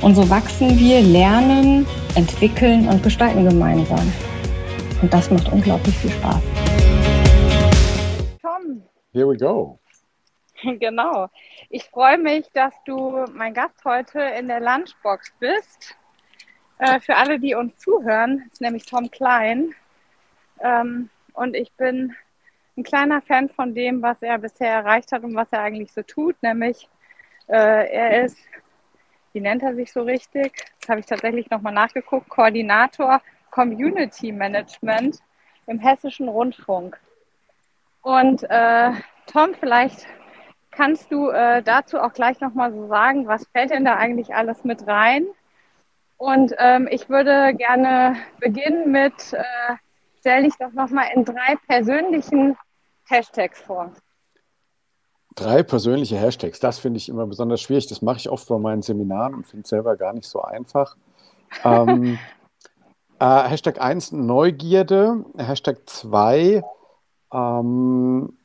Und so wachsen wir, lernen, entwickeln und gestalten gemeinsam. Und das macht unglaublich viel Spaß. Tom. Here we go. Genau. Ich freue mich, dass du mein Gast heute in der Lunchbox bist. Äh, für alle, die uns zuhören, ist nämlich Tom Klein. Ähm, und ich bin ein kleiner Fan von dem, was er bisher erreicht hat und was er eigentlich so tut, nämlich äh, er ist, wie nennt er sich so richtig? Das habe ich tatsächlich nochmal nachgeguckt, Koordinator Community Management im Hessischen Rundfunk. Und äh, Tom, vielleicht kannst du äh, dazu auch gleich nochmal so sagen, was fällt denn da eigentlich alles mit rein? Und ähm, ich würde gerne beginnen mit, äh, stell dich doch nochmal in drei persönlichen Hashtags vor. Drei persönliche Hashtags, das finde ich immer besonders schwierig. Das mache ich oft bei meinen Seminaren und finde es selber gar nicht so einfach. ähm, äh, Hashtag 1 Neugierde, Hashtag 2 ähm,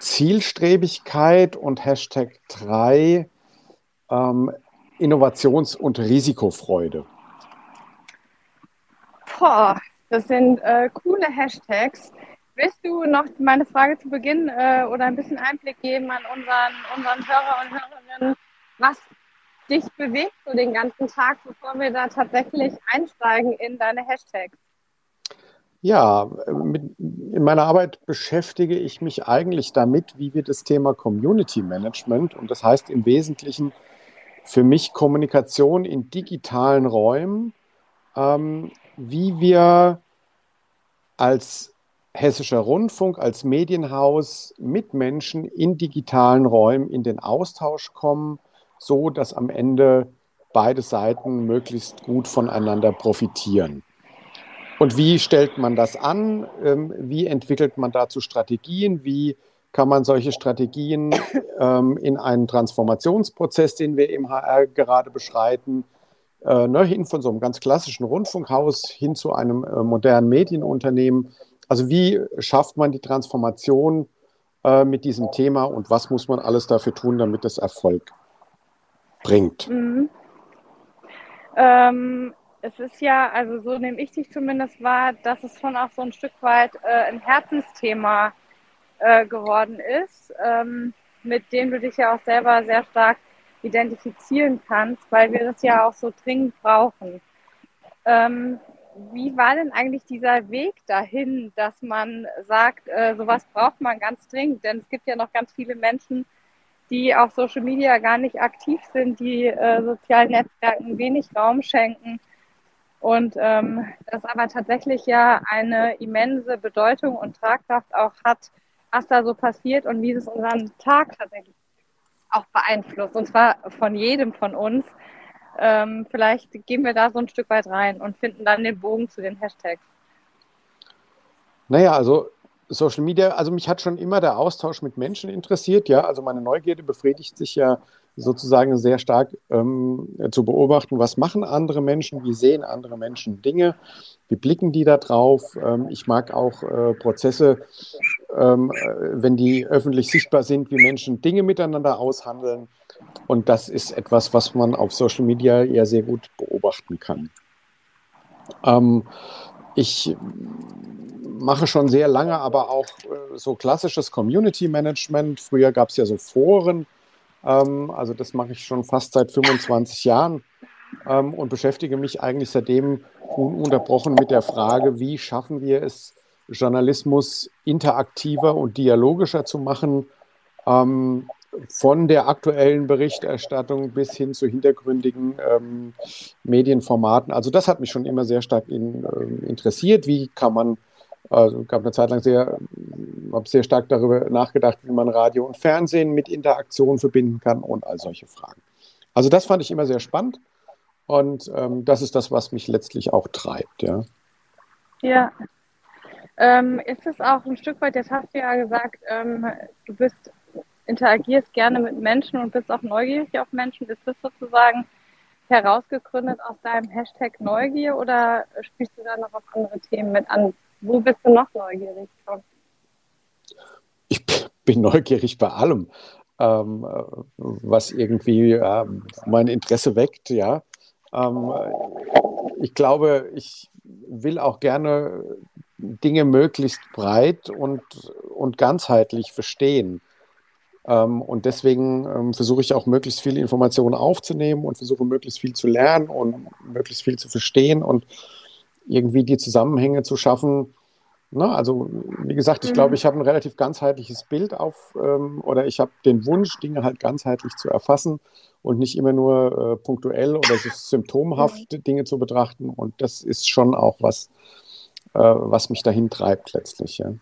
Zielstrebigkeit und Hashtag 3 ähm, Innovations- und Risikofreude. Boah, das sind äh, coole Hashtags. Willst du noch meine Frage zu Beginn äh, oder ein bisschen Einblick geben an unseren, unseren Hörer und Hörerinnen, was dich bewegt so den ganzen Tag, bevor wir da tatsächlich einsteigen in deine Hashtags? Ja, mit, in meiner Arbeit beschäftige ich mich eigentlich damit, wie wir das Thema Community Management, und das heißt im Wesentlichen für mich Kommunikation in digitalen Räumen, ähm, wie wir als Hessischer Rundfunk als Medienhaus mit Menschen in digitalen Räumen in den Austausch kommen, so dass am Ende beide Seiten möglichst gut voneinander profitieren. Und wie stellt man das an? Ähm, wie entwickelt man dazu Strategien? Wie kann man solche Strategien ähm, in einen Transformationsprozess, den wir im HR gerade beschreiten, äh, ne, hin von so einem ganz klassischen Rundfunkhaus hin zu einem äh, modernen Medienunternehmen, also wie schafft man die Transformation äh, mit diesem Thema und was muss man alles dafür tun, damit es Erfolg bringt? Mhm. Ähm, es ist ja, also so nehme ich dich zumindest wahr, dass es schon auch so ein Stück weit äh, ein Herzensthema äh, geworden ist, ähm, mit dem du dich ja auch selber sehr stark identifizieren kannst, weil wir das ja auch so dringend brauchen. Ähm, wie war denn eigentlich dieser Weg dahin, dass man sagt, äh, sowas braucht man ganz dringend? Denn es gibt ja noch ganz viele Menschen, die auf Social Media gar nicht aktiv sind, die äh, sozialen Netzwerken wenig Raum schenken. Und ähm, das aber tatsächlich ja eine immense Bedeutung und Tragkraft auch hat, was da so passiert und wie es unseren Tag tatsächlich auch beeinflusst. Und zwar von jedem von uns. Ähm, vielleicht gehen wir da so ein Stück weit rein und finden dann den Bogen zu den Hashtags. Naja, also Social Media, also mich hat schon immer der Austausch mit Menschen interessiert, ja. Also meine Neugierde befriedigt sich ja sozusagen sehr stark ähm, zu beobachten, was machen andere Menschen, wie sehen andere Menschen Dinge, wie blicken die da drauf. Ähm, ich mag auch äh, Prozesse, ähm, äh, wenn die öffentlich sichtbar sind, wie Menschen Dinge miteinander aushandeln. Und das ist etwas, was man auf Social Media ja sehr gut beobachten kann. Ähm, ich mache schon sehr lange aber auch äh, so klassisches Community Management. Früher gab es ja so Foren. Ähm, also das mache ich schon fast seit 25 Jahren. ähm, und beschäftige mich eigentlich seitdem ununterbrochen mit der Frage, wie schaffen wir es, Journalismus interaktiver und dialogischer zu machen, ähm, von der aktuellen Berichterstattung bis hin zu hintergründigen ähm, Medienformaten. Also das hat mich schon immer sehr stark in, äh, interessiert. Wie kann man, also gab eine Zeit lang sehr, habe sehr stark darüber nachgedacht, wie man Radio und Fernsehen mit Interaktion verbinden kann und all solche Fragen. Also das fand ich immer sehr spannend und ähm, das ist das, was mich letztlich auch treibt. Ja. Ja. Ähm, ist es auch ein Stück weit, jetzt hast du ja gesagt, ähm, du bist interagierst gerne mit Menschen und bist auch neugierig auf Menschen. Ist das sozusagen herausgegründet aus deinem Hashtag Neugier oder spielst du da noch auf andere Themen mit an? Wo bist du noch neugierig? Ich bin neugierig bei allem, ähm, was irgendwie ähm, mein Interesse weckt, ja. Ähm, ich glaube, ich will auch gerne Dinge möglichst breit und, und ganzheitlich verstehen. Ähm, und deswegen ähm, versuche ich auch möglichst viele Informationen aufzunehmen und versuche möglichst viel zu lernen und möglichst viel zu verstehen und irgendwie die Zusammenhänge zu schaffen. Na, also wie gesagt, ich glaube, mhm. ich habe ein relativ ganzheitliches Bild auf ähm, oder ich habe den Wunsch, Dinge halt ganzheitlich zu erfassen und nicht immer nur äh, punktuell oder symptomhaft mhm. Dinge zu betrachten. Und das ist schon auch was, äh, was mich dahin treibt letztlich. Ja.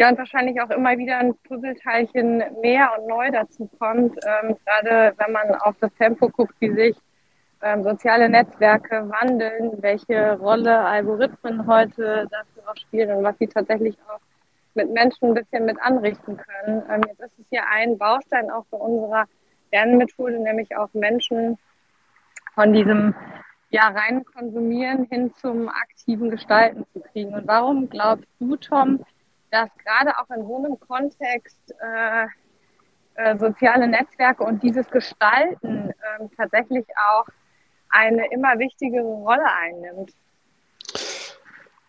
Ja, und wahrscheinlich auch immer wieder ein Puzzleteilchen mehr und neu dazu kommt. Ähm, gerade wenn man auf das Tempo guckt, wie sich ähm, soziale Netzwerke wandeln, welche Rolle Algorithmen heute dafür auch spielen und was sie tatsächlich auch mit Menschen ein bisschen mit anrichten können. Ähm, jetzt ist es hier ein Baustein auch für unserer Lernmethode, nämlich auch Menschen von diesem ja, rein konsumieren hin zum aktiven Gestalten zu kriegen. Und warum glaubst du, Tom, dass gerade auch in so einem Kontext äh, äh, soziale Netzwerke und dieses Gestalten äh, tatsächlich auch eine immer wichtigere Rolle einnimmt.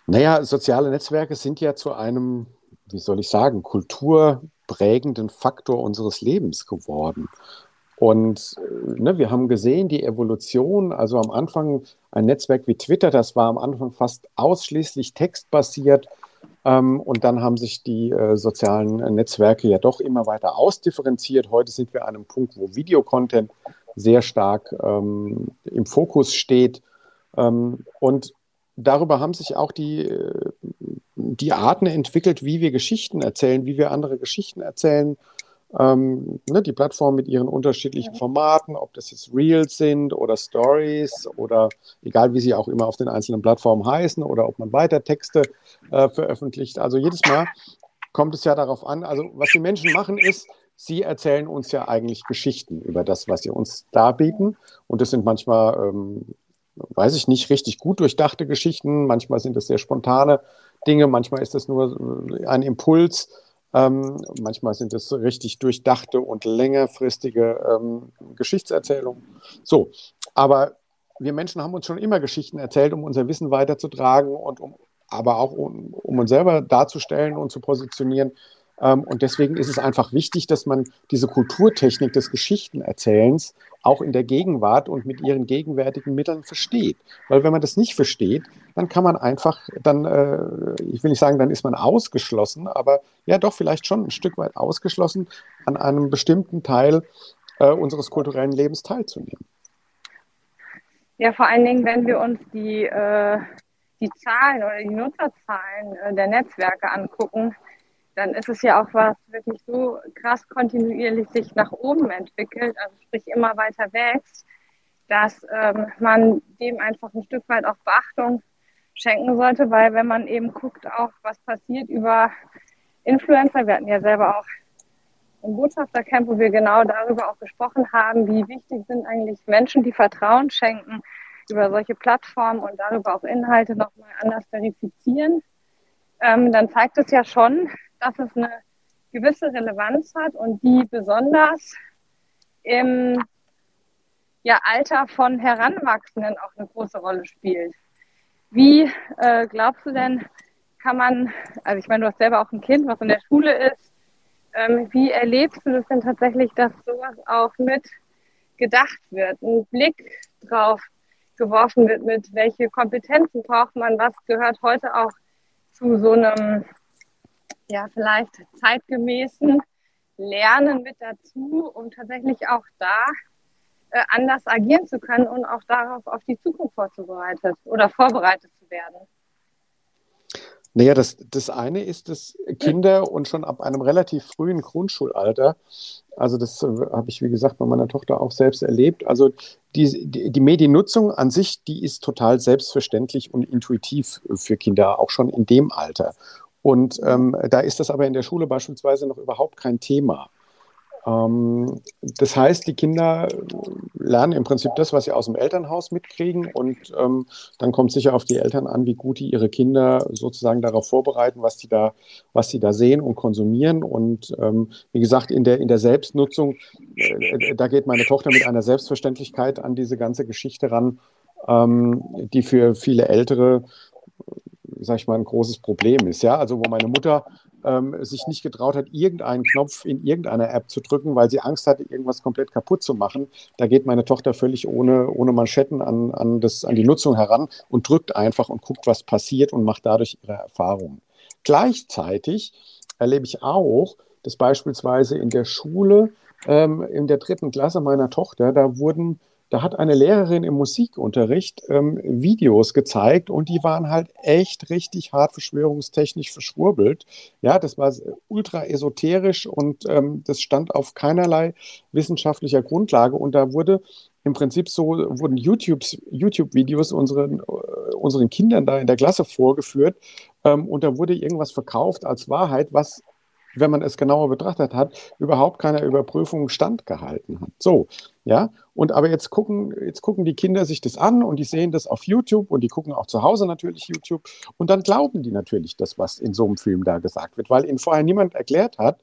Naja, soziale Netzwerke sind ja zu einem, wie soll ich sagen, kulturprägenden Faktor unseres Lebens geworden. Und äh, ne, wir haben gesehen, die Evolution, also am Anfang ein Netzwerk wie Twitter, das war am Anfang fast ausschließlich textbasiert. Ähm, und dann haben sich die äh, sozialen Netzwerke ja doch immer weiter ausdifferenziert. Heute sind wir an einem Punkt, wo Videocontent sehr stark ähm, im Fokus steht. Ähm, und darüber haben sich auch die, äh, die Arten entwickelt, wie wir Geschichten erzählen, wie wir andere Geschichten erzählen ähm, ne, die Plattform mit ihren unterschiedlichen Formaten, ob das jetzt Reels sind oder Stories oder egal wie sie auch immer auf den einzelnen Plattformen heißen oder ob man weiter Texte äh, veröffentlicht. Also jedes Mal kommt es ja darauf an, also was die Menschen machen ist, sie erzählen uns ja eigentlich Geschichten über das, was sie uns darbieten. Und das sind manchmal, ähm, weiß ich nicht, richtig gut durchdachte Geschichten, manchmal sind es sehr spontane Dinge, manchmal ist das nur äh, ein Impuls ähm, manchmal sind es richtig durchdachte und längerfristige ähm, Geschichtserzählungen. So, aber wir Menschen haben uns schon immer Geschichten erzählt, um unser Wissen weiterzutragen und um, aber auch um, um uns selber darzustellen und zu positionieren. Ähm, und deswegen ist es einfach wichtig, dass man diese Kulturtechnik des Geschichtenerzählens auch in der Gegenwart und mit ihren gegenwärtigen Mitteln versteht. Weil wenn man das nicht versteht, dann kann man einfach, dann, äh, ich will nicht sagen, dann ist man ausgeschlossen, aber ja doch vielleicht schon ein Stück weit ausgeschlossen, an einem bestimmten Teil äh, unseres kulturellen Lebens teilzunehmen. Ja, vor allen Dingen, wenn wir uns die, äh, die Zahlen oder die Nutzerzahlen der Netzwerke angucken, dann ist es ja auch was wirklich so krass kontinuierlich sich nach oben entwickelt, also sprich immer weiter wächst, dass ähm, man dem einfach ein Stück weit auch Beachtung schenken sollte, weil wenn man eben guckt auch, was passiert über Influencer, wir hatten ja selber auch im Botschaftercamp, wo wir genau darüber auch gesprochen haben, wie wichtig sind eigentlich Menschen, die Vertrauen schenken über solche Plattformen und darüber auch Inhalte nochmal anders verifizieren, ähm, dann zeigt es ja schon, dass es eine gewisse Relevanz hat und die besonders im ja, Alter von Heranwachsenden auch eine große Rolle spielt. Wie äh, glaubst du denn, kann man, also ich meine, du hast selber auch ein Kind, was in der Schule ist, ähm, wie erlebst du das denn tatsächlich, dass sowas auch mit gedacht wird, ein Blick drauf geworfen wird mit, welche Kompetenzen braucht man, was gehört heute auch zu so einem, ja, vielleicht zeitgemäßen Lernen mit dazu, um tatsächlich auch da äh, anders agieren zu können und auch darauf auf die Zukunft vorzubereitet oder vorbereitet zu werden. Naja, das, das eine ist, dass Kinder und schon ab einem relativ frühen Grundschulalter, also das äh, habe ich, wie gesagt, bei meiner Tochter auch selbst erlebt, also die, die, die Mediennutzung an sich, die ist total selbstverständlich und intuitiv für Kinder, auch schon in dem Alter. Und ähm, da ist das aber in der Schule beispielsweise noch überhaupt kein Thema. Ähm, das heißt, die Kinder lernen im Prinzip das, was sie aus dem Elternhaus mitkriegen und ähm, dann kommt sicher auf die Eltern an, wie gut die ihre Kinder sozusagen darauf vorbereiten, was sie da, was sie da sehen und konsumieren. Und ähm, wie gesagt, in der, in der Selbstnutzung, äh, da geht meine Tochter mit einer Selbstverständlichkeit an diese ganze Geschichte ran, ähm, die für viele Ältere sag ich mal, ein großes Problem ist. Ja, also wo meine Mutter ähm, sich nicht getraut hat, irgendeinen Knopf in irgendeiner App zu drücken, weil sie Angst hatte, irgendwas komplett kaputt zu machen. Da geht meine Tochter völlig ohne, ohne Manschetten an, an, das, an die Nutzung heran und drückt einfach und guckt, was passiert und macht dadurch ihre Erfahrungen. Gleichzeitig erlebe ich auch, dass beispielsweise in der Schule, ähm, in der dritten Klasse meiner Tochter, da wurden da hat eine Lehrerin im Musikunterricht ähm, Videos gezeigt und die waren halt echt richtig hart verschwörungstechnisch verschwurbelt. Ja, das war ultra esoterisch und ähm, das stand auf keinerlei wissenschaftlicher Grundlage und da wurde im Prinzip so wurden YouTube-Videos unseren, äh, unseren Kindern da in der Klasse vorgeführt ähm, und da wurde irgendwas verkauft als Wahrheit, was wenn man es genauer betrachtet hat, überhaupt keiner Überprüfung standgehalten hat. So, ja, und aber jetzt gucken, jetzt gucken die Kinder sich das an und die sehen das auf YouTube und die gucken auch zu Hause natürlich YouTube und dann glauben die natürlich das, was in so einem Film da gesagt wird, weil ihnen vorher niemand erklärt hat,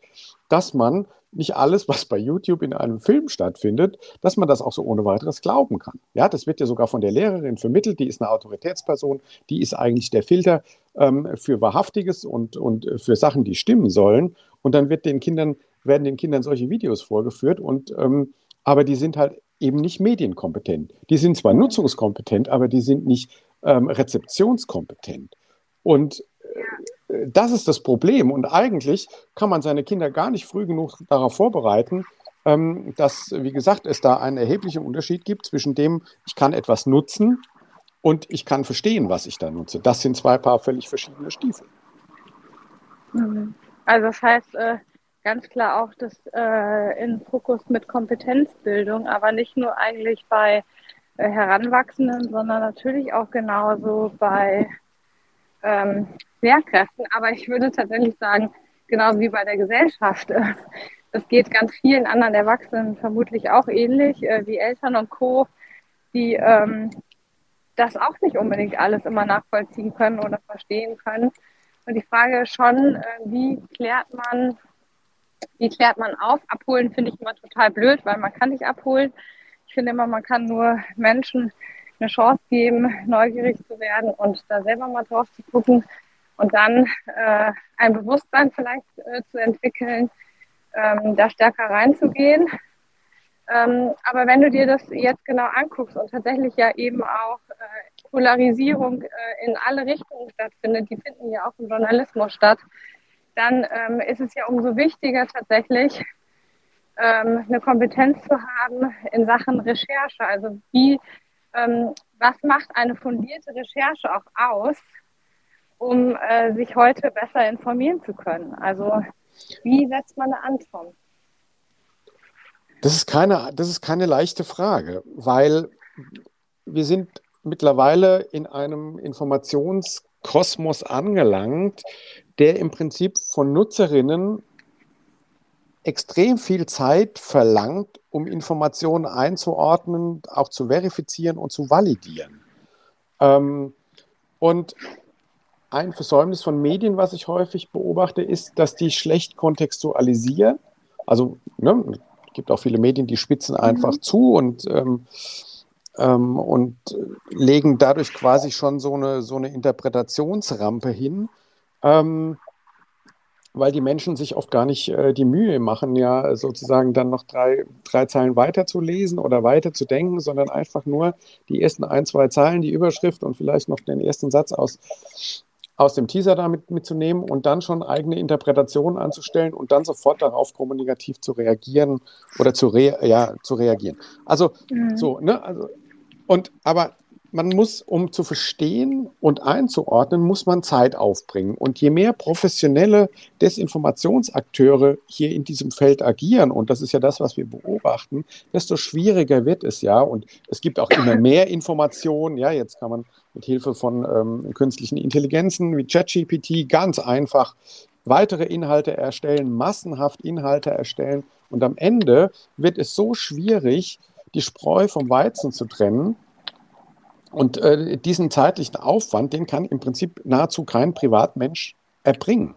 dass man nicht alles, was bei YouTube in einem Film stattfindet, dass man das auch so ohne weiteres glauben kann. Ja, das wird ja sogar von der Lehrerin vermittelt, die ist eine Autoritätsperson, die ist eigentlich der Filter ähm, für Wahrhaftiges und, und für Sachen, die stimmen sollen. Und dann wird den Kindern, werden den Kindern solche Videos vorgeführt und ähm, aber die sind halt eben nicht medienkompetent. Die sind zwar nutzungskompetent, aber die sind nicht ähm, rezeptionskompetent. Und äh, das ist das Problem. Und eigentlich kann man seine Kinder gar nicht früh genug darauf vorbereiten, ähm, dass, wie gesagt, es da einen erheblichen Unterschied gibt zwischen dem, ich kann etwas nutzen und ich kann verstehen, was ich da nutze. Das sind zwei Paar völlig verschiedene Stiefel. Mhm. Also das heißt, äh, ganz klar auch das äh, in Fokus mit Kompetenzbildung, aber nicht nur eigentlich bei äh, Heranwachsenden, sondern natürlich auch genauso bei ähm, Lehrkräften. Aber ich würde tatsächlich sagen, genauso wie bei der Gesellschaft. Äh, das geht ganz vielen anderen Erwachsenen vermutlich auch ähnlich, äh, wie Eltern und Co., die ähm, das auch nicht unbedingt alles immer nachvollziehen können oder verstehen können. Und die Frage ist schon, äh, wie klärt man wie klärt man auf? Abholen finde ich immer total blöd, weil man kann nicht abholen. Ich finde immer, man kann nur Menschen eine Chance geben, neugierig zu werden und da selber mal drauf zu gucken und dann äh, ein Bewusstsein vielleicht äh, zu entwickeln, ähm, da stärker reinzugehen. Ähm, aber wenn du dir das jetzt genau anguckst und tatsächlich ja eben auch äh, Polarisierung äh, in alle Richtungen stattfindet, die finden ja auch im Journalismus statt, dann ähm, ist es ja umso wichtiger tatsächlich, ähm, eine Kompetenz zu haben in Sachen Recherche. Also wie, ähm, was macht eine fundierte Recherche auch aus, um äh, sich heute besser informieren zu können? Also wie setzt man eine Antwort? Das ist keine, das ist keine leichte Frage, weil wir sind mittlerweile in einem Informationskosmos angelangt, der im Prinzip von Nutzerinnen extrem viel Zeit verlangt, um Informationen einzuordnen, auch zu verifizieren und zu validieren. Ähm, und ein Versäumnis von Medien, was ich häufig beobachte, ist, dass die schlecht kontextualisieren. Also ne, es gibt auch viele Medien, die spitzen einfach mhm. zu und, ähm, ähm, und legen dadurch quasi schon so eine, so eine Interpretationsrampe hin, ähm, weil die Menschen sich oft gar nicht äh, die Mühe machen, ja sozusagen dann noch drei, drei Zeilen weiter zu lesen oder weiter zu denken, sondern einfach nur die ersten ein, zwei Zeilen, die Überschrift und vielleicht noch den ersten Satz aus, aus dem Teaser damit mitzunehmen und dann schon eigene Interpretationen anzustellen und dann sofort darauf kommunikativ zu reagieren oder zu, rea ja, zu reagieren. Also mhm. so, ne? Also, und aber man muss, um zu verstehen und einzuordnen, muss man Zeit aufbringen. Und je mehr professionelle Desinformationsakteure hier in diesem Feld agieren, und das ist ja das, was wir beobachten, desto schwieriger wird es ja. Und es gibt auch immer mehr Informationen. Ja, jetzt kann man mit Hilfe von ähm, künstlichen Intelligenzen wie ChatGPT ganz einfach weitere Inhalte erstellen, massenhaft Inhalte erstellen. Und am Ende wird es so schwierig, die Spreu vom Weizen zu trennen, und äh, diesen zeitlichen Aufwand, den kann im Prinzip nahezu kein Privatmensch erbringen.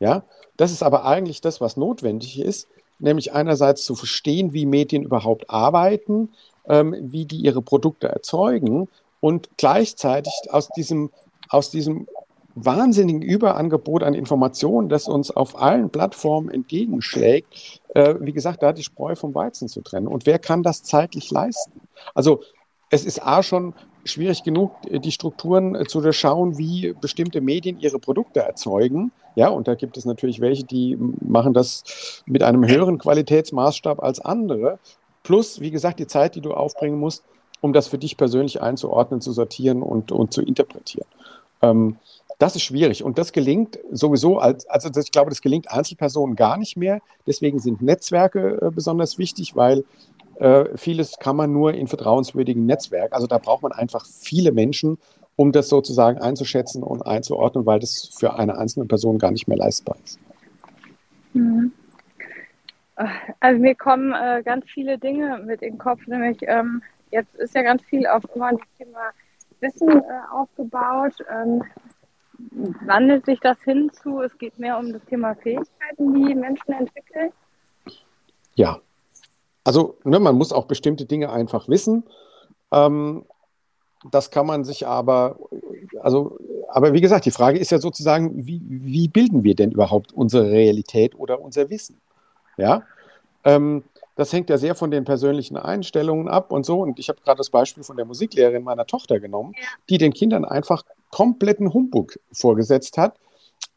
Ja, das ist aber eigentlich das, was notwendig ist, nämlich einerseits zu verstehen, wie Medien überhaupt arbeiten, ähm, wie die ihre Produkte erzeugen und gleichzeitig aus diesem, aus diesem wahnsinnigen Überangebot an Informationen, das uns auf allen Plattformen entgegenschlägt, äh, wie gesagt, da die Spreu vom Weizen zu trennen. Und wer kann das zeitlich leisten? Also es ist A schon schwierig genug, äh, die Strukturen äh, zu durchschauen, wie bestimmte Medien ihre Produkte erzeugen. Ja, und da gibt es natürlich welche, die machen das mit einem höheren Qualitätsmaßstab als andere. Plus, wie gesagt, die Zeit, die du aufbringen musst, um das für dich persönlich einzuordnen, zu sortieren und, und zu interpretieren. Ähm, das ist schwierig und das gelingt sowieso, als, also ich glaube, das gelingt Einzelpersonen gar nicht mehr. Deswegen sind Netzwerke äh, besonders wichtig, weil äh, vieles kann man nur in vertrauenswürdigen Netzwerken. Also da braucht man einfach viele Menschen, um das sozusagen einzuschätzen und einzuordnen, weil das für eine einzelne Person gar nicht mehr leistbar ist. Mhm. Also mir kommen äh, ganz viele Dinge mit in den Kopf, nämlich ähm, jetzt ist ja ganz viel auf immer das Thema Wissen äh, aufgebaut. Ähm, wandelt sich das hin zu, es geht mehr um das Thema Fähigkeiten, die Menschen entwickeln? Ja, also ne, man muss auch bestimmte Dinge einfach wissen. Ähm, das kann man sich aber, also, aber wie gesagt, die Frage ist ja sozusagen, wie, wie bilden wir denn überhaupt unsere Realität oder unser Wissen? Ja, ähm, das hängt ja sehr von den persönlichen Einstellungen ab und so. Und ich habe gerade das Beispiel von der Musiklehrerin meiner Tochter genommen, die den Kindern einfach kompletten Humbug vorgesetzt hat,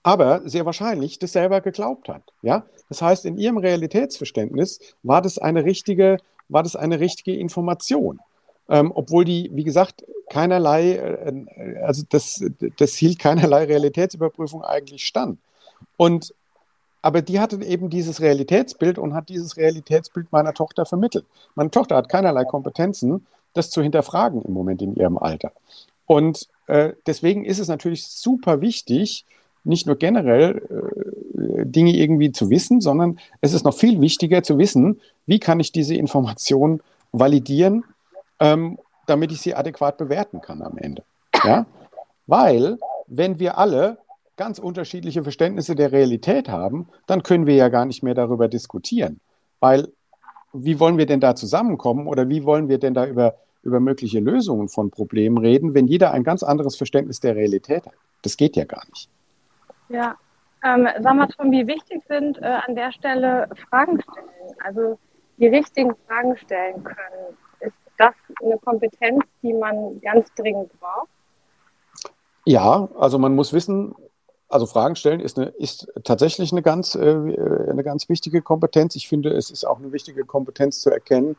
aber sehr wahrscheinlich das selber geglaubt hat. Ja? Das heißt, in ihrem Realitätsverständnis war das eine richtige, war das eine richtige Information. Ähm, obwohl die, wie gesagt, keinerlei, äh, also das, das hielt keinerlei Realitätsüberprüfung eigentlich stand. Und aber die hatte eben dieses Realitätsbild und hat dieses Realitätsbild meiner Tochter vermittelt. Meine Tochter hat keinerlei Kompetenzen, das zu hinterfragen im Moment in ihrem Alter. Und äh, deswegen ist es natürlich super wichtig, nicht nur generell äh, Dinge irgendwie zu wissen, sondern es ist noch viel wichtiger zu wissen, wie kann ich diese Information validieren, ähm, damit ich sie adäquat bewerten kann am Ende. Ja? Weil, wenn wir alle ganz unterschiedliche Verständnisse der Realität haben, dann können wir ja gar nicht mehr darüber diskutieren. Weil, wie wollen wir denn da zusammenkommen oder wie wollen wir denn da über, über mögliche Lösungen von Problemen reden, wenn jeder ein ganz anderes Verständnis der Realität hat? Das geht ja gar nicht. Ja, ähm, sag mal, Tom, wie wichtig sind äh, an der Stelle Fragen stellen, also die richtigen Fragen stellen können. Ist das eine Kompetenz, die man ganz dringend braucht? Ja, also man muss wissen, also Fragen stellen ist, eine, ist tatsächlich eine ganz, äh, eine ganz wichtige Kompetenz. Ich finde, es ist auch eine wichtige Kompetenz zu erkennen,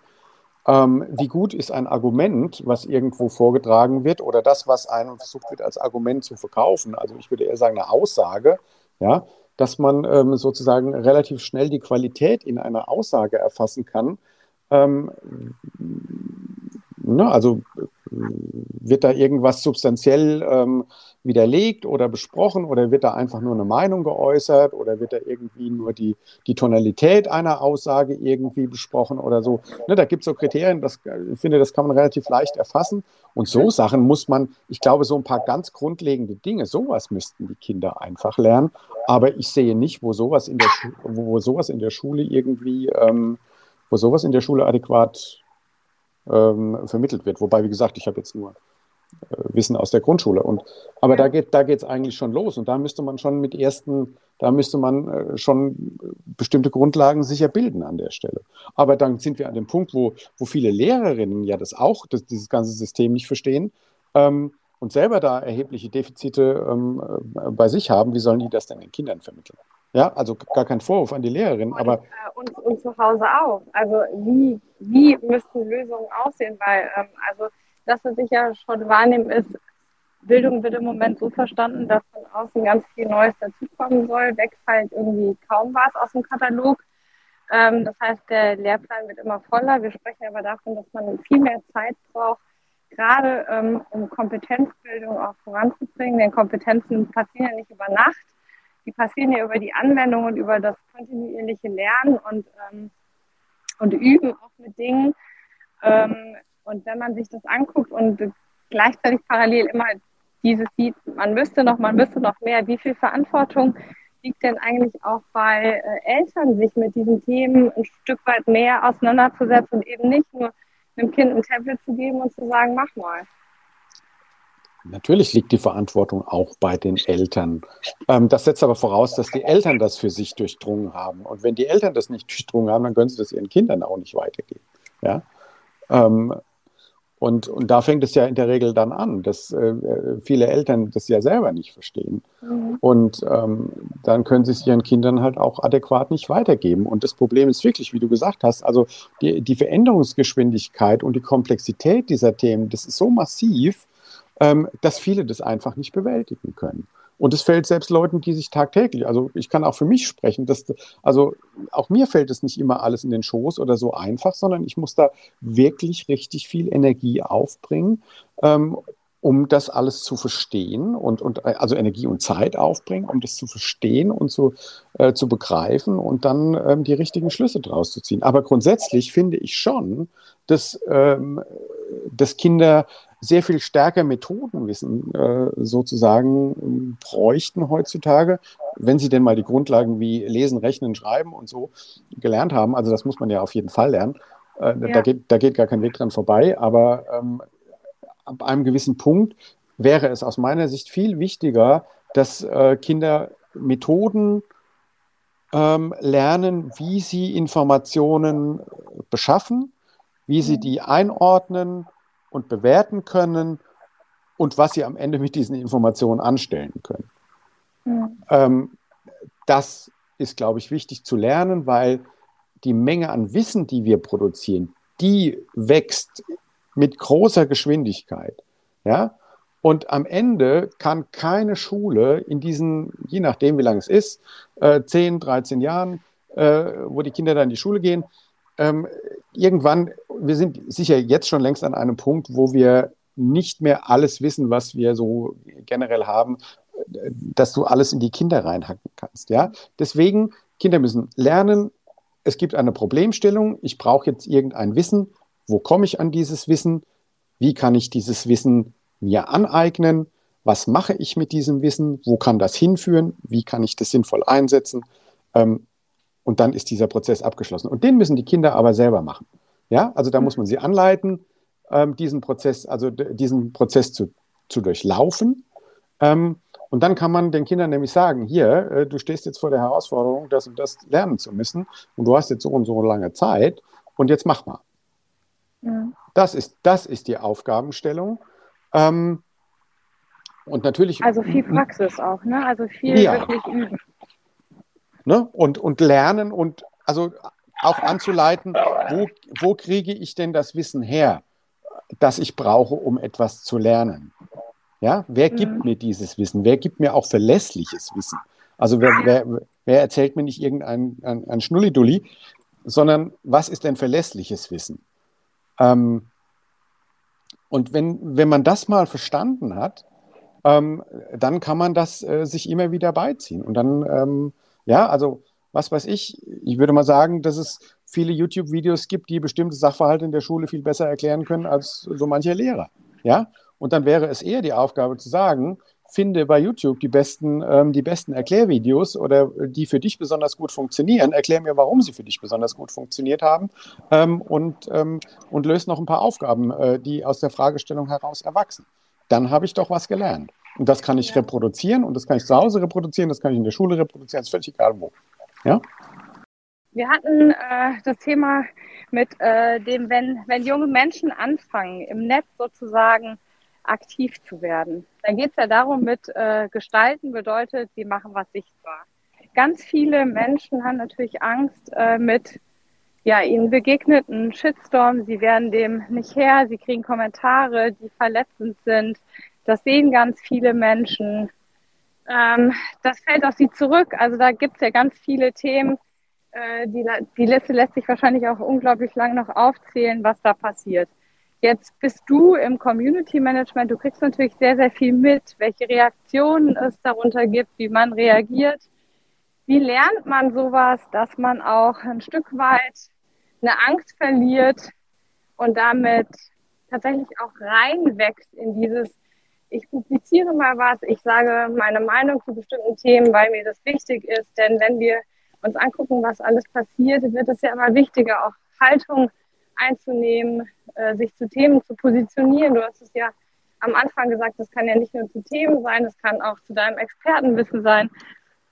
ähm, wie gut ist ein Argument, was irgendwo vorgetragen wird oder das, was einem versucht wird als Argument zu verkaufen. Also ich würde eher sagen eine Aussage, ja, dass man ähm, sozusagen relativ schnell die Qualität in einer Aussage erfassen kann. Ähm, ne, also wird da irgendwas substanziell ähm, widerlegt oder besprochen oder wird da einfach nur eine Meinung geäußert oder wird da irgendwie nur die, die Tonalität einer Aussage irgendwie besprochen oder so. Ne, da gibt es so Kriterien, das, ich finde, das kann man relativ leicht erfassen. Und so Sachen muss man, ich glaube, so ein paar ganz grundlegende Dinge, sowas müssten die Kinder einfach lernen. Aber ich sehe nicht, wo sowas in der, wo sowas in der Schule irgendwie, ähm, wo sowas in der Schule adäquat ähm, vermittelt wird. Wobei, wie gesagt, ich habe jetzt nur Wissen aus der Grundschule. Und, aber da geht da geht's eigentlich schon los. Und da müsste man schon mit ersten, da müsste man äh, schon bestimmte Grundlagen sicher bilden an der Stelle. Aber dann sind wir an dem Punkt, wo, wo viele Lehrerinnen ja das auch, das, dieses ganze System nicht verstehen. Ähm, und selber da erhebliche Defizite ähm, äh, bei sich haben, wie sollen die das denn den Kindern vermitteln? Ja, also gar kein Vorwurf an die Lehrerin, und, aber. Äh, und, und zu Hause auch. Also wie, wie müssten Lösungen aussehen? Weil, ähm, also das, was ich ja schon wahrnehme, ist, Bildung wird im Moment so verstanden, dass von außen ganz viel Neues dazukommen soll. Wegfällt irgendwie kaum was aus dem Katalog. Ähm, das heißt, der Lehrplan wird immer voller. Wir sprechen aber davon, dass man viel mehr Zeit braucht, gerade ähm, um Kompetenzbildung auch voranzubringen. Denn Kompetenzen passieren ja nicht über Nacht die passieren ja über die Anwendung und über das kontinuierliche Lernen und, ähm, und Üben auch mit Dingen. Ähm, und wenn man sich das anguckt und gleichzeitig parallel immer dieses sieht, man müsste noch, man müsste noch mehr, wie viel Verantwortung liegt denn eigentlich auch bei äh, Eltern, sich mit diesen Themen ein Stück weit mehr auseinanderzusetzen und eben nicht nur einem Kind ein Tablet zu geben und zu sagen, mach mal. Natürlich liegt die Verantwortung auch bei den Eltern. Ähm, das setzt aber voraus, dass die Eltern das für sich durchdrungen haben. Und wenn die Eltern das nicht durchdrungen haben, dann können sie das ihren Kindern auch nicht weitergeben. Ja? Und, und da fängt es ja in der Regel dann an, dass äh, viele Eltern das ja selber nicht verstehen. Mhm. Und ähm, dann können sie es ihren Kindern halt auch adäquat nicht weitergeben. Und das Problem ist wirklich, wie du gesagt hast, also die, die Veränderungsgeschwindigkeit und die Komplexität dieser Themen, das ist so massiv, ähm, dass viele das einfach nicht bewältigen können. Und es fällt selbst Leuten, die sich tagtäglich, also ich kann auch für mich sprechen, dass, also auch mir fällt es nicht immer alles in den Schoß oder so einfach, sondern ich muss da wirklich richtig viel Energie aufbringen, ähm, um das alles zu verstehen und, und also Energie und Zeit aufbringen, um das zu verstehen und zu, äh, zu begreifen und dann ähm, die richtigen Schlüsse draus zu ziehen. Aber grundsätzlich finde ich schon, dass, ähm, dass Kinder sehr viel stärker Methodenwissen äh, sozusagen bräuchten heutzutage, wenn sie denn mal die Grundlagen wie Lesen, Rechnen, Schreiben und so gelernt haben. Also das muss man ja auf jeden Fall lernen. Äh, ja. da, geht, da geht gar kein Weg dran vorbei. Aber ähm, ab einem gewissen Punkt wäre es aus meiner Sicht viel wichtiger, dass äh, Kinder Methoden ähm, lernen, wie sie Informationen beschaffen, wie sie mhm. die einordnen, und bewerten können und was sie am Ende mit diesen Informationen anstellen können. Mhm. Ähm, das ist, glaube ich, wichtig zu lernen, weil die Menge an Wissen, die wir produzieren, die wächst mit großer Geschwindigkeit. Ja? Und am Ende kann keine Schule in diesen, je nachdem, wie lange es ist, äh, 10, 13 Jahren, äh, wo die Kinder dann in die Schule gehen, ähm, irgendwann, wir sind sicher jetzt schon längst an einem Punkt, wo wir nicht mehr alles wissen, was wir so generell haben, dass du alles in die Kinder reinhacken kannst. Ja? Deswegen, Kinder müssen lernen, es gibt eine Problemstellung, ich brauche jetzt irgendein Wissen, wo komme ich an dieses Wissen, wie kann ich dieses Wissen mir aneignen, was mache ich mit diesem Wissen, wo kann das hinführen, wie kann ich das sinnvoll einsetzen. Ähm, und dann ist dieser Prozess abgeschlossen. Und den müssen die Kinder aber selber machen. Ja, also da muss man sie anleiten, ähm, diesen Prozess, also diesen Prozess zu, zu durchlaufen. Ähm, und dann kann man den Kindern nämlich sagen, hier, äh, du stehst jetzt vor der Herausforderung, das und das lernen zu müssen und du hast jetzt so und so lange Zeit und jetzt mach mal. Ja. Das, ist, das ist die Aufgabenstellung. Ähm, und natürlich. Also viel Praxis auch, ne? Also viel ja. wirklich üben ne? und, und lernen und also auch anzuleiten, wo, wo kriege ich denn das Wissen her, das ich brauche, um etwas zu lernen. Ja, wer gibt mhm. mir dieses Wissen? Wer gibt mir auch verlässliches Wissen? Also wer, wer, wer erzählt mir nicht irgendein ein, ein Schnullidulli, sondern was ist denn verlässliches Wissen? Ähm, und wenn, wenn man das mal verstanden hat, ähm, dann kann man das äh, sich immer wieder beiziehen. Und dann ähm, ja, also was weiß ich, ich würde mal sagen, dass es viele YouTube-Videos gibt, die bestimmte Sachverhalte in der Schule viel besser erklären können als so mancher Lehrer. Ja, und dann wäre es eher die Aufgabe zu sagen, finde bei YouTube die besten, ähm, die besten Erklärvideos oder die für dich besonders gut funktionieren. Erklär mir, warum sie für dich besonders gut funktioniert haben ähm, und, ähm, und löse noch ein paar Aufgaben, äh, die aus der Fragestellung heraus erwachsen. dann habe ich doch was gelernt. Und das kann ich reproduzieren und das kann ich zu Hause reproduzieren, das kann ich in der Schule reproduzieren, ist völlig egal wo. Ja? Wir hatten äh, das Thema mit äh, dem, wenn, wenn junge Menschen anfangen, im Netz sozusagen aktiv zu werden. Dann geht es ja darum, mit äh, Gestalten bedeutet, sie machen was sichtbar. Ganz viele Menschen haben natürlich Angst äh, mit ja, ihnen begegneten Shitstorm. Sie werden dem nicht her, sie kriegen Kommentare, die verletzend sind. Das sehen ganz viele Menschen. Ähm, das fällt auf sie zurück. Also da gibt es ja ganz viele Themen. Äh, die, die Liste lässt sich wahrscheinlich auch unglaublich lang noch aufzählen, was da passiert. Jetzt bist du im Community Management, du kriegst natürlich sehr, sehr viel mit, welche Reaktionen es darunter gibt, wie man reagiert. Wie lernt man sowas, dass man auch ein Stück weit eine Angst verliert und damit tatsächlich auch reinwächst in dieses, ich publiziere mal was, ich sage meine Meinung zu bestimmten Themen, weil mir das wichtig ist. Denn wenn wir uns angucken, was alles passiert, wird es ja immer wichtiger, auch Haltung einzunehmen, äh, sich zu Themen zu positionieren. Du hast es ja am Anfang gesagt, das kann ja nicht nur zu Themen sein, es kann auch zu deinem Expertenwissen sein.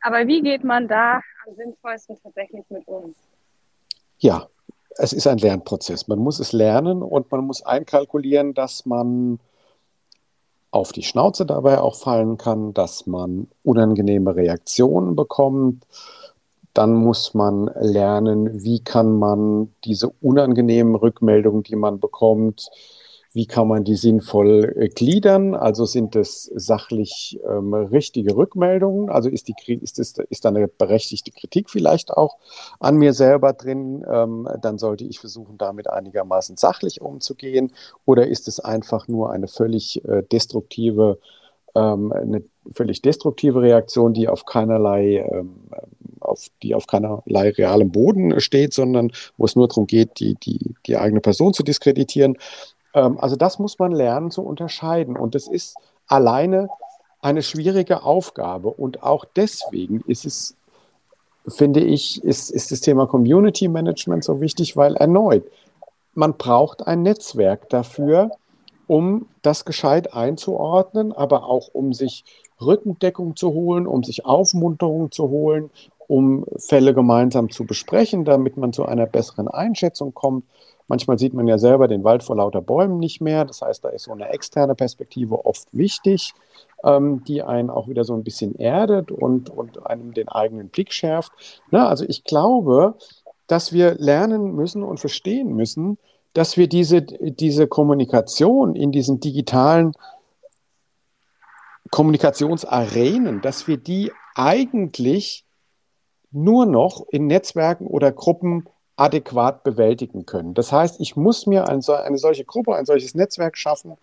Aber wie geht man da am sinnvollsten tatsächlich mit uns? Ja, es ist ein Lernprozess. Man muss es lernen und man muss einkalkulieren, dass man auf die Schnauze dabei auch fallen kann, dass man unangenehme Reaktionen bekommt, dann muss man lernen, wie kann man diese unangenehmen Rückmeldungen, die man bekommt, wie kann man die sinnvoll äh, gliedern? Also sind es sachlich ähm, richtige Rückmeldungen? Also ist, die, ist, es, ist da eine berechtigte Kritik vielleicht auch an mir selber drin? Ähm, dann sollte ich versuchen, damit einigermaßen sachlich umzugehen. Oder ist es einfach nur eine völlig äh, destruktive ähm, eine völlig destruktive Reaktion, die auf keinerlei, ähm, auf, die auf keinerlei realem Boden steht, sondern wo es nur darum geht, die, die, die eigene Person zu diskreditieren. Ähm, also das muss man lernen zu unterscheiden. Und das ist alleine eine schwierige Aufgabe. Und auch deswegen ist es, finde ich, ist, ist das Thema Community Management so wichtig, weil erneut, man braucht ein Netzwerk dafür, um das gescheit einzuordnen, aber auch um sich Rückendeckung zu holen, um sich Aufmunterung zu holen, um Fälle gemeinsam zu besprechen, damit man zu einer besseren Einschätzung kommt. Manchmal sieht man ja selber den Wald vor lauter Bäumen nicht mehr. Das heißt, da ist so eine externe Perspektive oft wichtig, ähm, die einen auch wieder so ein bisschen erdet und, und einem den eigenen Blick schärft. Na, also ich glaube, dass wir lernen müssen und verstehen müssen, dass wir diese, diese Kommunikation in diesen digitalen Kommunikationsarenen, dass wir die eigentlich nur noch in Netzwerken oder Gruppen adäquat bewältigen können. Das heißt, ich muss mir eine, eine solche Gruppe, ein solches Netzwerk schaffen,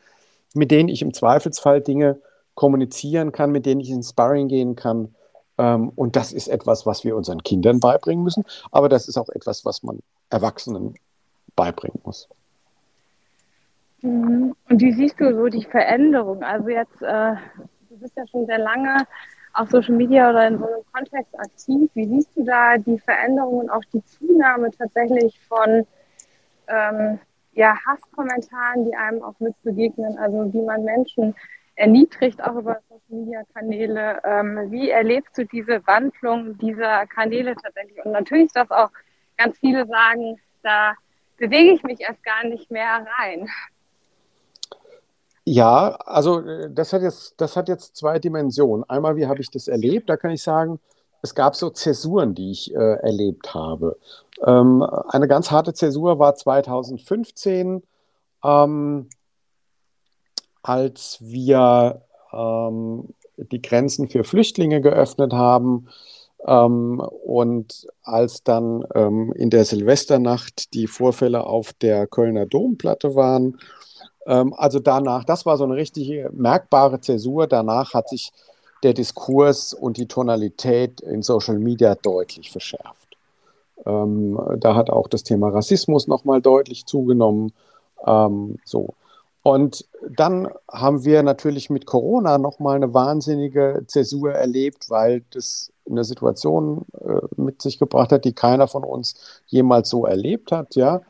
mit denen ich im Zweifelsfall Dinge kommunizieren kann, mit denen ich ins Sparring gehen kann. Ähm, und das ist etwas, was wir unseren Kindern beibringen müssen, aber das ist auch etwas, was man Erwachsenen beibringen muss. Mhm. Und wie siehst du so die Veränderung? Also jetzt, äh, du bist ja schon sehr lange auf Social Media oder in so einem Kontext aktiv. Wie siehst du da die Veränderung und auch die Zunahme tatsächlich von ähm, ja, Hasskommentaren, die einem auch mit begegnen, also wie man Menschen erniedrigt, auch über Social Media Kanäle. Ähm, wie erlebst du diese Wandlung dieser Kanäle tatsächlich? Und natürlich, dass auch ganz viele sagen, da bewege ich mich erst gar nicht mehr rein. Ja, also äh, das hat jetzt, das hat jetzt zwei Dimensionen. Einmal, wie habe ich das erlebt? Da kann ich sagen, es gab so Zäsuren, die ich äh, erlebt habe. Ähm, eine ganz harte Zäsur war 2015, ähm, als wir ähm, die Grenzen für Flüchtlinge geöffnet haben ähm, und als dann ähm, in der Silvesternacht die Vorfälle auf der Kölner Domplatte waren ähm, also danach, das war so eine richtige merkbare Zäsur. Danach hat sich der Diskurs und die Tonalität in Social Media deutlich verschärft. Ähm, da hat auch das Thema Rassismus nochmal deutlich zugenommen. Ähm, so. Und dann haben wir natürlich mit Corona nochmal eine wahnsinnige Zäsur erlebt, weil das eine Situation äh, mit sich gebracht hat, die keiner von uns jemals so erlebt hat, ja.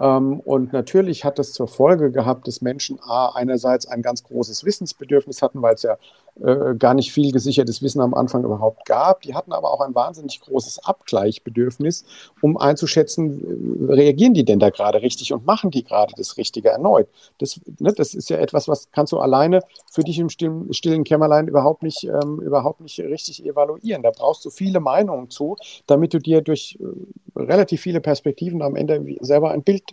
Ähm, und natürlich hat das zur Folge gehabt, dass Menschen A, einerseits ein ganz großes Wissensbedürfnis hatten, weil es ja äh, gar nicht viel gesichertes Wissen am Anfang überhaupt gab. Die hatten aber auch ein wahnsinnig großes Abgleichbedürfnis, um einzuschätzen, äh, reagieren die denn da gerade richtig und machen die gerade das Richtige erneut. Das, ne, das ist ja etwas, was kannst du alleine für dich im stillen, stillen Kämmerlein überhaupt nicht, ähm, überhaupt nicht richtig evaluieren. Da brauchst du viele Meinungen zu, damit du dir durch äh, relativ viele Perspektiven am Ende selber ein Bild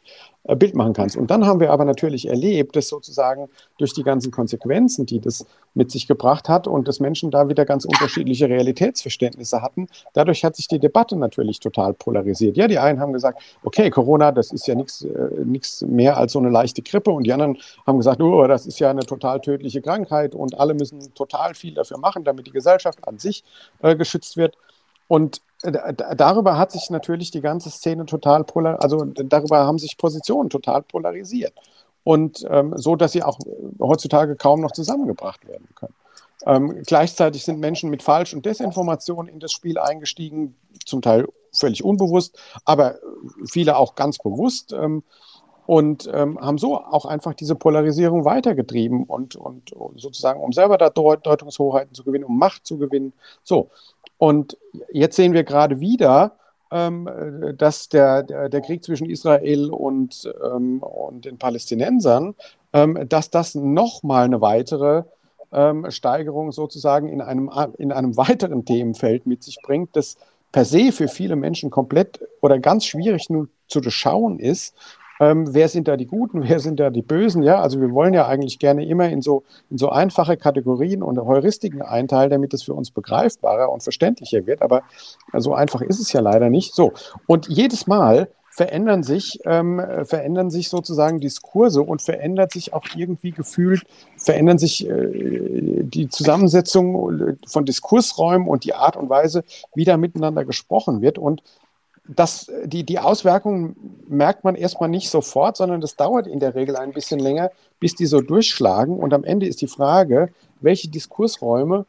Bild machen kannst. Und dann haben wir aber natürlich erlebt, dass sozusagen durch die ganzen Konsequenzen, die das mit sich gebracht hat und dass Menschen da wieder ganz unterschiedliche Realitätsverständnisse hatten, dadurch hat sich die Debatte natürlich total polarisiert. Ja, die einen haben gesagt, okay, Corona, das ist ja nichts äh, mehr als so eine leichte Grippe und die anderen haben gesagt, oh, das ist ja eine total tödliche Krankheit und alle müssen total viel dafür machen, damit die Gesellschaft an sich äh, geschützt wird. Und darüber hat sich natürlich die ganze Szene total polar, also darüber haben sich Positionen total polarisiert. Und ähm, so, dass sie auch heutzutage kaum noch zusammengebracht werden können. Ähm, gleichzeitig sind Menschen mit Falsch- und Desinformation in das Spiel eingestiegen, zum Teil völlig unbewusst, aber viele auch ganz bewusst. Ähm, und ähm, haben so auch einfach diese Polarisierung weitergetrieben und, und sozusagen, um selber da Deutungshoheiten zu gewinnen, um Macht zu gewinnen. So, und jetzt sehen wir gerade wieder, ähm, dass der, der, der, Krieg zwischen Israel und, ähm, und den Palästinensern, ähm, dass das nochmal eine weitere ähm, Steigerung sozusagen in einem, in einem weiteren Themenfeld mit sich bringt, das per se für viele Menschen komplett oder ganz schwierig nur zu durchschauen ist, ähm, wer sind da die Guten, wer sind da die Bösen? Ja, also wir wollen ja eigentlich gerne immer in so, in so einfache Kategorien und Heuristiken einteilen, damit es für uns begreifbarer und verständlicher wird. Aber so einfach ist es ja leider nicht. So. Und jedes Mal verändern sich, ähm, verändern sich sozusagen Diskurse und verändert sich auch irgendwie gefühlt, verändern sich äh, die Zusammensetzung von Diskursräumen und die Art und Weise, wie da miteinander gesprochen wird. Und das, die, die Auswirkungen merkt man erstmal nicht sofort, sondern das dauert in der Regel ein bisschen länger, bis die so durchschlagen. Und am Ende ist die Frage, welche Diskursräume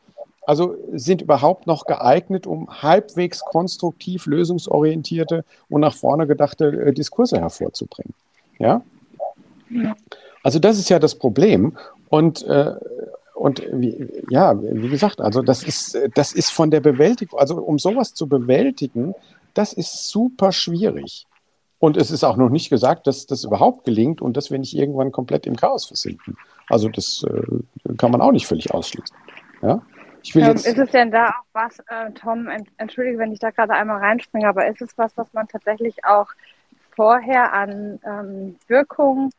also sind überhaupt noch geeignet, um halbwegs konstruktiv lösungsorientierte und nach vorne gedachte äh, Diskurse hervorzubringen. Ja? Also das ist ja das Problem. Und, äh, und wie, ja, wie gesagt, also das ist, das ist von der Bewältigung, also um sowas zu bewältigen, das ist super schwierig. Und es ist auch noch nicht gesagt, dass das überhaupt gelingt und dass wir nicht irgendwann komplett im Chaos versinken. Also das äh, kann man auch nicht völlig ausschließen. Ja? Ich will ähm, ist es denn da auch was, äh, Tom, ent entschuldige, wenn ich da gerade einmal reinspringe, aber ist es was, was man tatsächlich auch vorher an ähm, Wirkung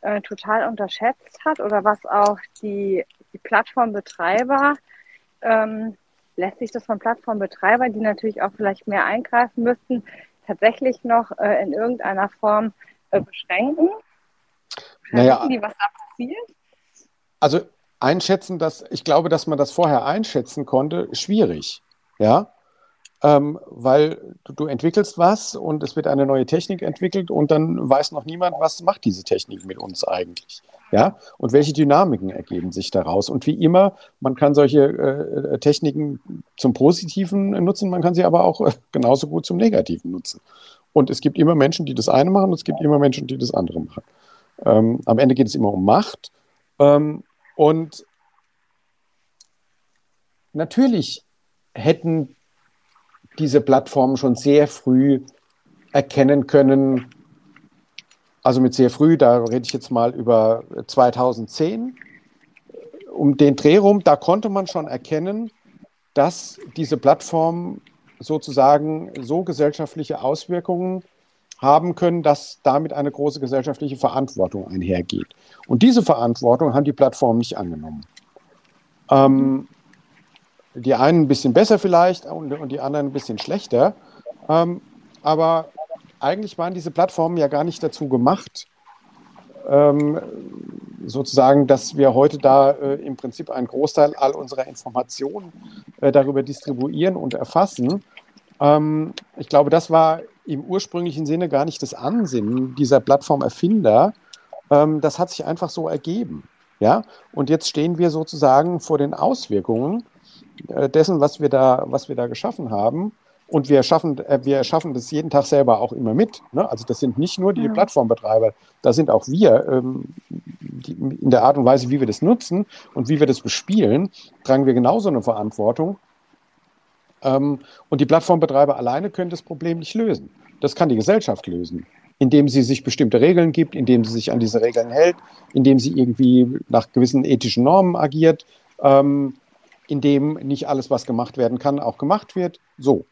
äh, total unterschätzt hat oder was auch die, die Plattformbetreiber ähm, lässt sich das von Plattformbetreibern, die natürlich auch vielleicht mehr eingreifen müssten, tatsächlich noch äh, in irgendeiner Form äh, beschränken? Naja, wissen die, was da passiert? Also einschätzen, dass ich glaube, dass man das vorher einschätzen konnte, schwierig. Ja, ähm, weil du, du, entwickelst was und es wird eine neue Technik entwickelt und dann weiß noch niemand, was macht diese Technik mit uns eigentlich. Ja, und welche Dynamiken ergeben sich daraus? Und wie immer, man kann solche äh, Techniken zum Positiven nutzen, man kann sie aber auch äh, genauso gut zum Negativen nutzen. Und es gibt immer Menschen, die das eine machen und es gibt immer Menschen, die das andere machen. Ähm, am Ende geht es immer um Macht. Ähm, und natürlich hätten diese Plattformen schon sehr früh erkennen können, also mit sehr früh, da rede ich jetzt mal über 2010, um den Dreh rum, da konnte man schon erkennen, dass diese Plattformen sozusagen so gesellschaftliche Auswirkungen haben können, dass damit eine große gesellschaftliche Verantwortung einhergeht. Und diese Verantwortung haben die Plattformen nicht angenommen. Ähm, die einen ein bisschen besser vielleicht und, die anderen ein bisschen schlechter. Ähm, aber eigentlich waren diese Plattformen ja gar nicht dazu gemacht, ähm, sozusagen, dass wir heute da äh, im Prinzip einen Großteil all unserer Informationen äh, darüber distribuieren und erfassen. Ähm, ich glaube, das war im ursprünglichen Sinne gar nicht das Ansinnen dieser Plattformerfinder. Ähm, das hat sich einfach so ergeben. Ja? Und jetzt stehen wir sozusagen vor den Auswirkungen dessen, was wir da, was wir da geschaffen haben. Und wir schaffen, äh, wir schaffen das jeden Tag selber auch immer mit. Ne? Also das sind nicht nur die mhm. Plattformbetreiber, da sind auch wir ähm, die, in der Art und Weise, wie wir das nutzen und wie wir das bespielen, tragen wir genauso eine Verantwortung. Ähm, und die Plattformbetreiber alleine können das Problem nicht lösen. Das kann die Gesellschaft lösen, indem sie sich bestimmte Regeln gibt, indem sie sich an diese Regeln hält, indem sie irgendwie nach gewissen ethischen Normen agiert, ähm, indem nicht alles, was gemacht werden kann, auch gemacht wird. So.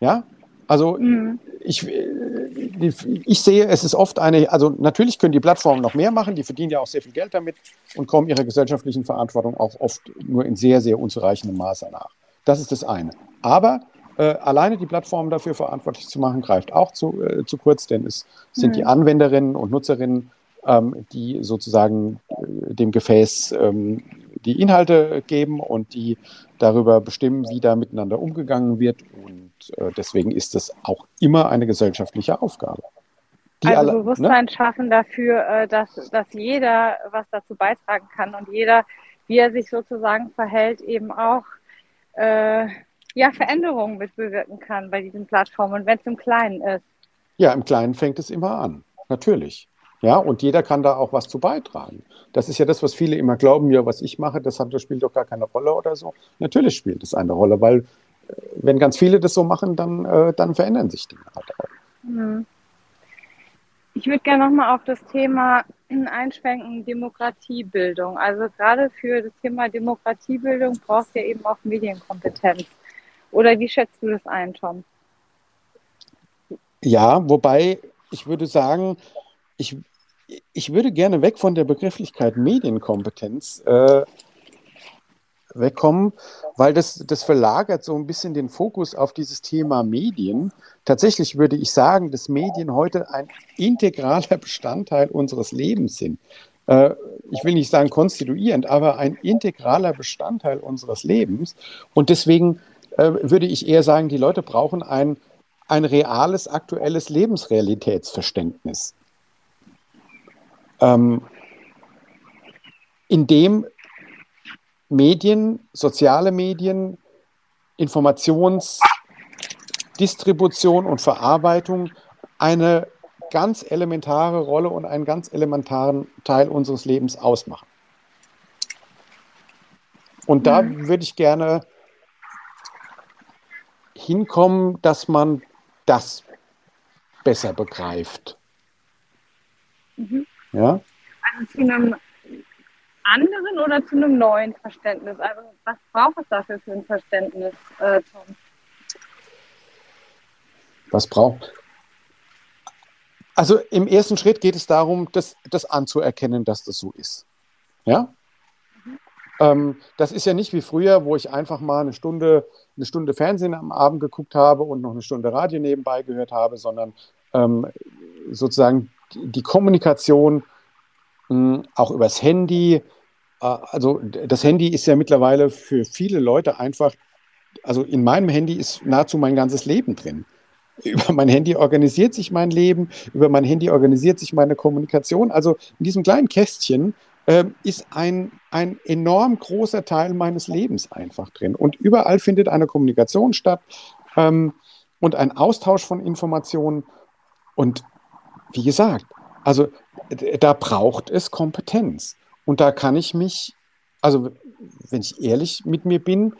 Ja, also mhm. ich, ich sehe, es ist oft eine, also natürlich können die Plattformen noch mehr machen, die verdienen ja auch sehr viel Geld damit und kommen ihrer gesellschaftlichen Verantwortung auch oft nur in sehr, sehr unzureichendem Maße nach. Das ist das eine. Aber äh, alleine die Plattformen dafür verantwortlich zu machen, greift auch zu, äh, zu kurz, denn es sind mhm. die Anwenderinnen und Nutzerinnen, ähm, die sozusagen äh, dem Gefäß ähm, die Inhalte geben und die darüber bestimmen, wie da miteinander umgegangen wird. Und äh, deswegen ist es auch immer eine gesellschaftliche Aufgabe. Die also alle, Bewusstsein ne? schaffen dafür, äh, dass, dass jeder was dazu beitragen kann und jeder, wie er sich sozusagen verhält, eben auch äh, ja, Veränderungen mitbewirken kann bei diesen Plattformen, wenn es im Kleinen ist. Ja, im Kleinen fängt es immer an, natürlich. Ja, und jeder kann da auch was zu beitragen. Das ist ja das, was viele immer glauben, ja, was ich mache, das, hat, das spielt doch gar keine Rolle oder so. Natürlich spielt es eine Rolle, weil äh, wenn ganz viele das so machen, dann, äh, dann verändern sich Dinge halt auch. Ich würde gerne nochmal auf das Thema einschwenken, Demokratiebildung. Also gerade für das Thema Demokratiebildung brauchst du ja eben auch Medienkompetenz. Oder wie schätzt du das ein, Tom? Ja, wobei ich würde sagen, ich, ich würde gerne weg von der Begrifflichkeit Medienkompetenz äh, wegkommen, weil das, das verlagert so ein bisschen den Fokus auf dieses Thema Medien. Tatsächlich würde ich sagen, dass Medien heute ein integraler Bestandteil unseres Lebens sind. Äh, ich will nicht sagen konstituierend, aber ein integraler Bestandteil unseres Lebens. Und deswegen äh, würde ich eher sagen, die Leute brauchen ein, ein reales, aktuelles Lebensrealitätsverständnis ähm, in dem Medien, soziale Medien, Informationsdistribution und Verarbeitung eine ganz elementare Rolle und einen ganz elementaren Teil unseres Lebens ausmachen. Und da mhm. würde ich gerne hinkommen, dass man das besser begreift. Mhm. Ja? Also zu einem anderen oder zu einem neuen Verständnis? Also was braucht es dafür für ein Verständnis, äh, Tom? Was braucht? Also im ersten Schritt geht es darum, das, das anzuerkennen, dass das so ist. Ja? Mhm. Ähm, das ist ja nicht wie früher, wo ich einfach mal eine Stunde, eine Stunde Fernsehen am Abend geguckt habe und noch eine Stunde Radio nebenbei gehört habe, sondern ähm, sozusagen die Kommunikation mh, hm, auch übers Handy. Äh, also das Handy ist ja mittlerweile für viele Leute einfach, also in meinem Handy ist nahezu mein ganzes Leben drin. Über mein Handy organisiert sich mein Leben, über mein Handy organisiert sich meine Kommunikation. Also in diesem kleinen Kästchen äh, ist ein, ein enorm großer Teil meines Lebens einfach drin. Und überall findet eine Kommunikation statt ähm, und ein Austausch von Informationen. Und wie gesagt, also da braucht es Kompetenz. Und da kann ich mich, also wenn ich ehrlich mit mir bin,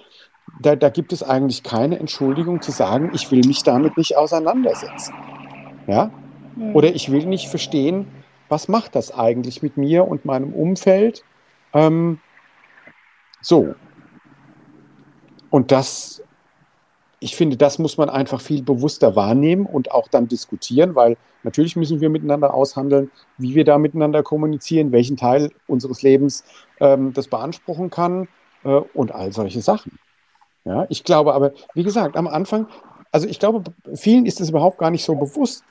da, da gibt es eigentlich keine Entschuldigung zu sagen, ich will mich damit nicht auseinandersetzen. Ja? Mhm. Oder ich will nicht verstehen, was macht das eigentlich mit mir und meinem Umfeld? Ähm, so. Und das ich finde, das muss man einfach viel bewusster wahrnehmen und auch dann diskutieren, weil natürlich müssen wir miteinander aushandeln, wie wir da miteinander kommunizieren, welchen Teil unseres Lebens ähm, das beanspruchen kann äh, und all solche Sachen. Ja, ich glaube aber, wie gesagt, am Anfang, also ich glaube, vielen ist das überhaupt gar nicht so bewusst.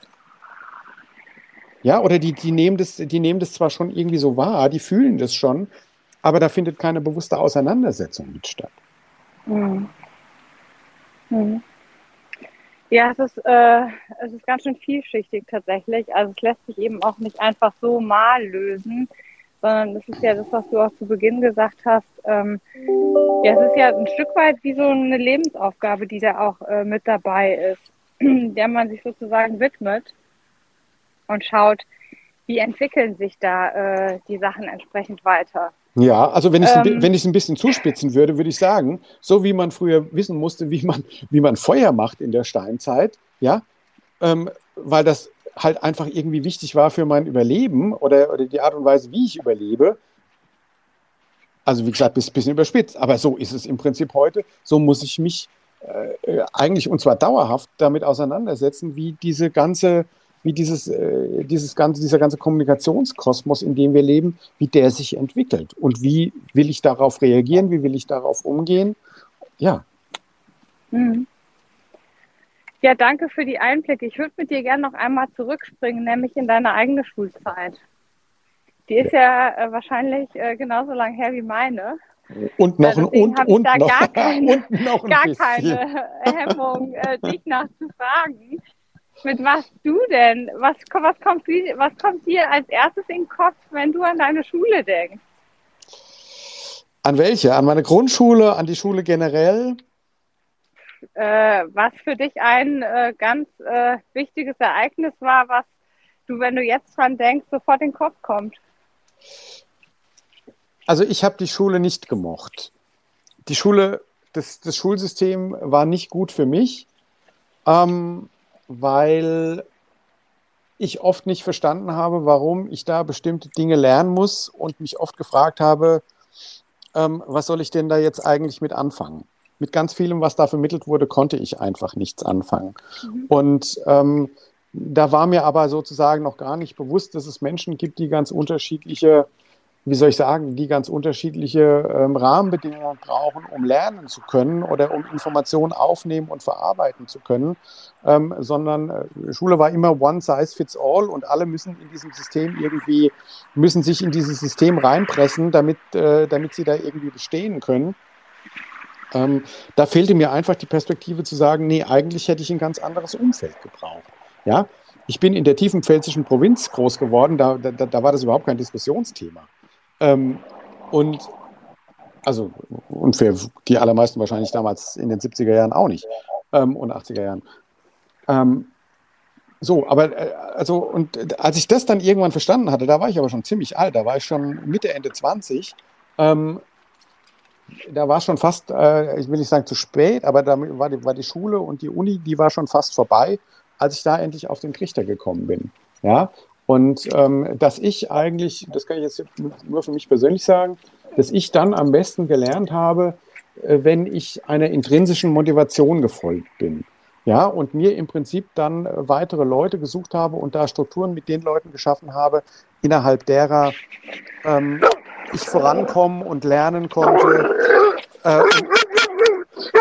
Ja, oder die, die, nehmen das, die nehmen das zwar schon irgendwie so wahr, die fühlen das schon, aber da findet keine bewusste Auseinandersetzung mit statt. Mhm. Mhm. Ja, es ist, äh, es ist ganz schön vielschichtig tatsächlich. Also es lässt sich eben auch nicht einfach so mal lösen, sondern es ist ja das, was du auch zu Beginn gesagt hast. Ähm, ja, es ist ja ein Stück weit wie so eine Lebensaufgabe, die da auch äh, mit dabei ist, der man sich sozusagen widmet und schaut, wie entwickeln sich da äh, die Sachen entsprechend weiter. Ja, also wenn ich es ähm, ein bisschen zuspitzen würde, würde ich sagen, so wie man früher wissen musste, wie man, wie man Feuer macht in der Steinzeit, ja, ähm, weil das halt einfach irgendwie wichtig war für mein Überleben oder, oder die Art und Weise, wie ich überlebe. Also wie gesagt, ein bisschen überspitzt, aber so ist es im Prinzip heute. So muss ich mich äh, eigentlich und zwar dauerhaft damit auseinandersetzen, wie diese ganze, wie dieses, äh, dieses ganze, dieser ganze Kommunikationskosmos, in dem wir leben, wie der sich entwickelt und wie will ich darauf reagieren, wie will ich darauf umgehen. Ja. Mhm. Ja, danke für die Einblicke. Ich würde mit dir gerne noch einmal zurückspringen, nämlich in deine eigene Schulzeit. Die ist ja äh, wahrscheinlich äh, genauso lang her wie meine. Und noch, äh, und, und, da noch, gar keine, und noch gar keine Hemmung, äh, dich nachzufragen. Mit was du denn? Was, was, kommt, was kommt dir als erstes in den Kopf, wenn du an deine Schule denkst? An welche? An meine Grundschule, an die Schule generell? äh, was für dich ein äh, ganz äh, wichtiges Ereignis war, was du, wenn du jetzt dran denkst, sofort in den Kopf kommt? Also ich habe die Schule nicht gemocht. Die Schule, das, das Schulsystem war nicht gut für mich, ähm, weil ich oft nicht verstanden habe, warum ich da bestimmte Dinge lernen muss und mich oft gefragt habe, ähm, was soll ich denn da jetzt eigentlich mit anfangen? mit ganz vielem, was da vermittelt wurde, konnte ich einfach nichts anfangen. Mhm. Und ähm, da war mir aber sozusagen noch gar nicht bewusst, dass es Menschen gibt, die ganz unterschiedliche wie soll ich sagen, die ganz unterschiedliche ähm, Rahmenbedingungen brauchen, um lernen zu können oder um Informationen aufnehmen und verarbeiten zu können, ähm, sondern äh, Schule war immer one size fits all und alle müssen in diesem System irgendwie, müssen sich in dieses System reinpressen, damit, äh, damit sie da irgendwie bestehen können. Ähm, da fehlte mir einfach die Perspektive zu sagen, nee, eigentlich hätte ich ein ganz anderes Umfeld gebraucht. Ja, ich bin in der tiefen pfälzischen Provinz groß geworden, da, da, da war das überhaupt kein Diskussionsthema. Ähm, und also, und für die allermeisten wahrscheinlich damals in den 70er Jahren auch nicht ähm, und 80er Jahren. Ähm, so, aber äh, also, und als ich das dann irgendwann verstanden hatte, da war ich aber schon ziemlich alt, da war ich schon Mitte, Ende 20, ähm, da war schon fast, äh, ich will nicht sagen zu spät, aber da war die, war die Schule und die Uni, die war schon fast vorbei, als ich da endlich auf den Trichter gekommen bin. Ja, und ähm, dass ich eigentlich, das kann ich jetzt nur für mich persönlich sagen, dass ich dann am besten gelernt habe, äh, wenn ich einer intrinsischen Motivation gefolgt bin. Ja, und mir im Prinzip dann äh, weitere Leute gesucht habe und da Strukturen mit den Leuten geschaffen habe, innerhalb derer ähm, ich vorankommen und lernen konnte äh,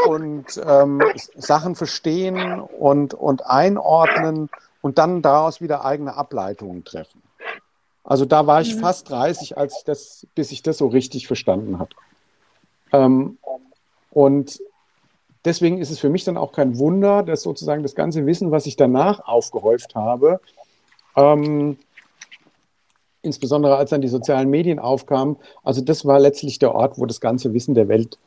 und, und ähm, Sachen verstehen und, und einordnen und dann daraus wieder eigene Ableitungen treffen. Also da war ich mhm. fast 30, als ich das, bis ich das so richtig verstanden hatte. Ähm, und deswegen ist es für mich dann auch kein Wunder, dass sozusagen das ganze Wissen, was ich danach aufgehäuft habe, ähm, insbesondere als dann die sozialen Medien aufkamen. Also das war letztlich der Ort, wo das ganze Wissen der Welt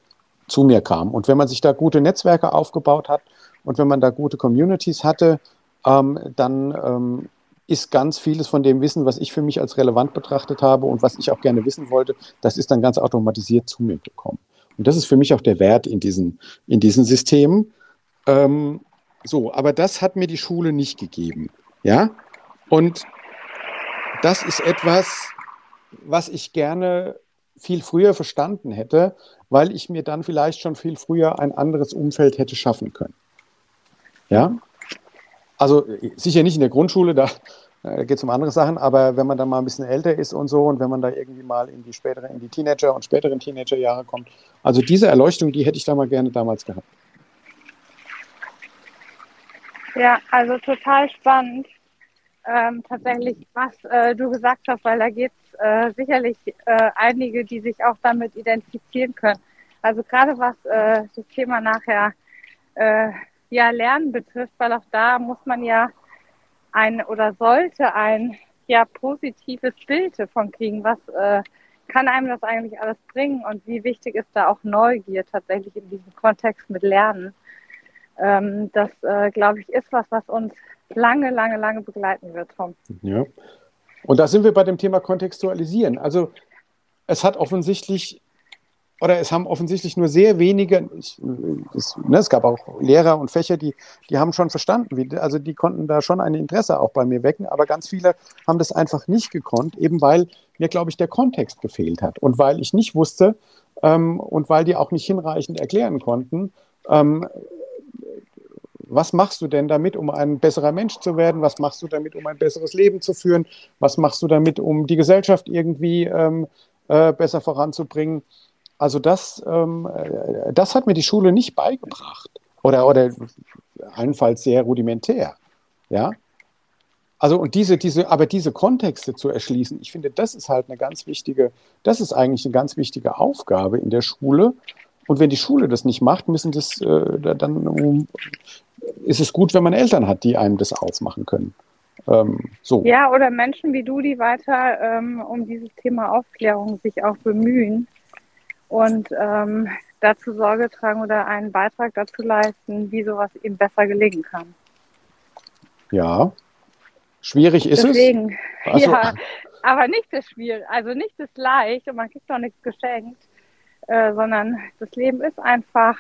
zu mir kam. Und wenn man sich da gute Netzwerke aufgebaut hat und wenn man da gute Communities hatte, ähm, dann ähm, ist ganz vieles von dem Wissen, was ich für mich als relevant betrachtet habe und was ich auch gerne wissen wollte, das ist dann ganz automatisiert zu mir gekommen. Und das ist für mich auch der Wert in diesen, in diesen Systemen. Ähm, so, aber das hat mir die Schule nicht gegeben. Ja? Und das ist etwas, was ich gerne viel früher verstanden hätte, weil ich mir dann vielleicht schon viel früher ein anderes Umfeld hätte schaffen können. Ja? Also sicher nicht in der Grundschule, da, da geht es um andere Sachen, aber wenn man dann mal ein bisschen älter ist und so und wenn man da irgendwie mal in die späteren, in die Teenager- und späteren Teenagerjahre kommt, also diese Erleuchtung, die hätte ich da mal gerne damals gehabt. Ja, also total spannend ähm, tatsächlich, was äh, du gesagt hast, weil da gibt es äh, sicherlich äh, einige, die sich auch damit identifizieren können. Also gerade was äh, das Thema nachher äh, ja Lernen betrifft, weil auch da muss man ja ein oder sollte ein ja positives Bild davon kriegen, was äh, kann einem das eigentlich alles bringen und wie wichtig ist da auch Neugier tatsächlich in diesem Kontext mit Lernen. Ähm, das, äh, glaube ich, ist was, was uns lange, lange, lange begleiten wird, Tom. Ja. Und da sind wir bei dem Thema Kontextualisieren. Also es hat offensichtlich oder es haben offensichtlich nur sehr wenige, ich, es, ne, es, gab auch Lehrer und Fächer, die, die haben schon verstanden, wie, also die konnten da schon ein Interesse auch bei mir wecken, aber ganz viele haben das einfach nicht gekonnt, eben weil mir, glaube ich, der Kontext gefehlt hat und weil ich nicht wusste ähm, und weil die auch nicht hinreichend erklären konnten, ähm, was machst du denn damit, um ein besserer Mensch zu werden? Was machst du damit, um ein besseres Leben zu führen? Was machst du damit, um die Gesellschaft irgendwie ähm, äh, besser voranzubringen? Also das, ähm, äh, das hat mir die Schule nicht beigebracht. Oder, oder allenfalls sehr rudimentär. Ja. Also und diese, diese, aber diese Kontexte zu erschließen, ich finde, das ist halt eine ganz wichtige, das ist eigentlich eine ganz wichtige Aufgabe in der Schule. Und wenn die Schule das nicht macht, müssen das, äh, dann ist es gut, wenn man Eltern hat, die einem das ausmachen können. Ähm, so. Ja, oder Menschen wie du, die weiter ähm, um dieses Thema Aufklärung sich auch bemühen und ähm, dazu Sorge tragen oder einen Beitrag dazu leisten, wie sowas eben besser gelingen kann. Ja, schwierig ist Deswegen, es. Deswegen, ja, aber nichts ist schwierig, also nichts ist leicht und man kriegt auch nichts geschenkt, äh, sondern das Leben ist einfach,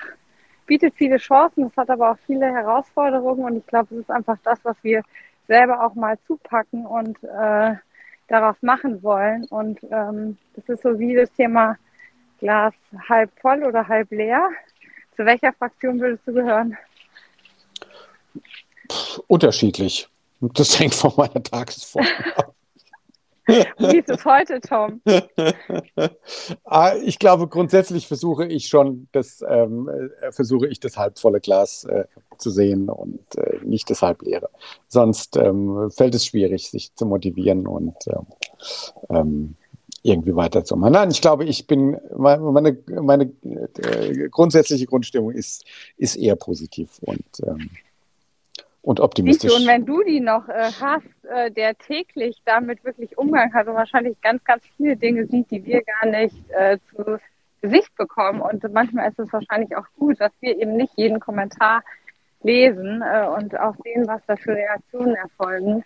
bietet viele Chancen, es hat aber auch viele Herausforderungen und ich glaube, es ist einfach das, was wir selber auch mal zupacken und äh, daraus machen wollen. Und ähm, das ist so wie das Thema Glas halb voll oder halb leer. Zu welcher Fraktion würdest du gehören? Unterschiedlich. Das hängt von meiner Tagesform ab. Wie ist es heute, Tom? Ah, ich glaube, grundsätzlich versuche ich schon das, ähm, äh, versuche ich das halbvolle Glas äh, zu sehen und äh, nicht das halbleere. Sonst ähm, fällt es schwierig, sich zu motivieren und ähm, irgendwie weiterzumachen. Nein, ich glaube, ich bin, meine, meine äh, grundsätzliche Grundstimmung ist, ist eher positiv und, ähm, und optimistisch. Und wenn du die noch äh, hast, äh, der täglich damit wirklich Umgang hat und wahrscheinlich ganz, ganz viele Dinge sieht, die wir gar nicht äh, zu Gesicht bekommen. Und manchmal ist es wahrscheinlich auch gut, dass wir eben nicht jeden Kommentar lesen äh, und auch sehen, was da für Reaktionen erfolgen.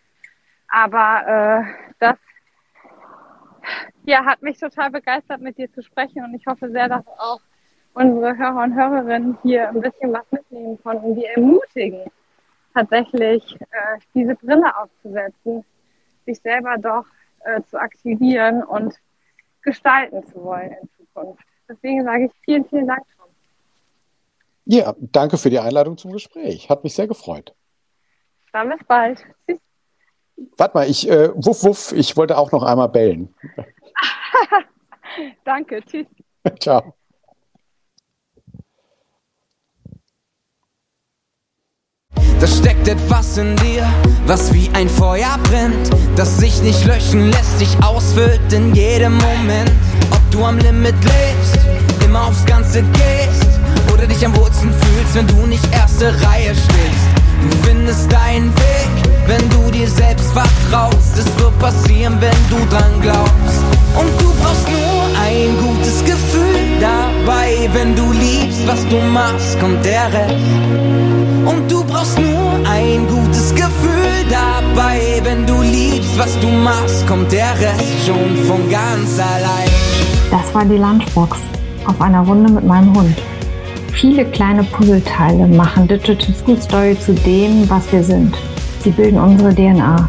Aber äh, das ja, hat mich total begeistert, mit dir zu sprechen und ich hoffe sehr, dass auch unsere Hörer und Hörerinnen hier ein bisschen was mitnehmen konnten, die ermutigen, tatsächlich äh, diese Brille aufzusetzen, sich selber doch äh, zu aktivieren und gestalten zu wollen in Zukunft. Deswegen sage ich vielen, vielen Dank, Tom. Ja, danke für die Einladung zum Gespräch. Hat mich sehr gefreut. Dann bis bald. Tschüss. Warte mal, ich, äh, wuff, wuff, ich wollte auch noch einmal bellen. Danke, tschüss. Ciao. Da steckt etwas in dir, was wie ein Feuer brennt, das sich nicht löschen lässt, sich ausfüllt in jedem Moment. Ob du am Limit lebst, immer aufs Ganze gehst oder dich am wohlsten fühlst, wenn du nicht erste Reihe stehst. Du findest deinen Weg, wenn du dir selbst vertraust. Es wird passieren, wenn du dran glaubst. Und du brauchst nur ein gutes Gefühl dabei. Wenn du liebst, was du machst, kommt der Rest. Und du brauchst nur ein gutes Gefühl dabei. Wenn du liebst, was du machst, kommt der Rest schon von ganz allein. Das war die Lunchbox auf einer Runde mit meinem Hund. Viele kleine Puzzleteile machen Digital School Story zu dem, was wir sind. Sie bilden unsere DNA.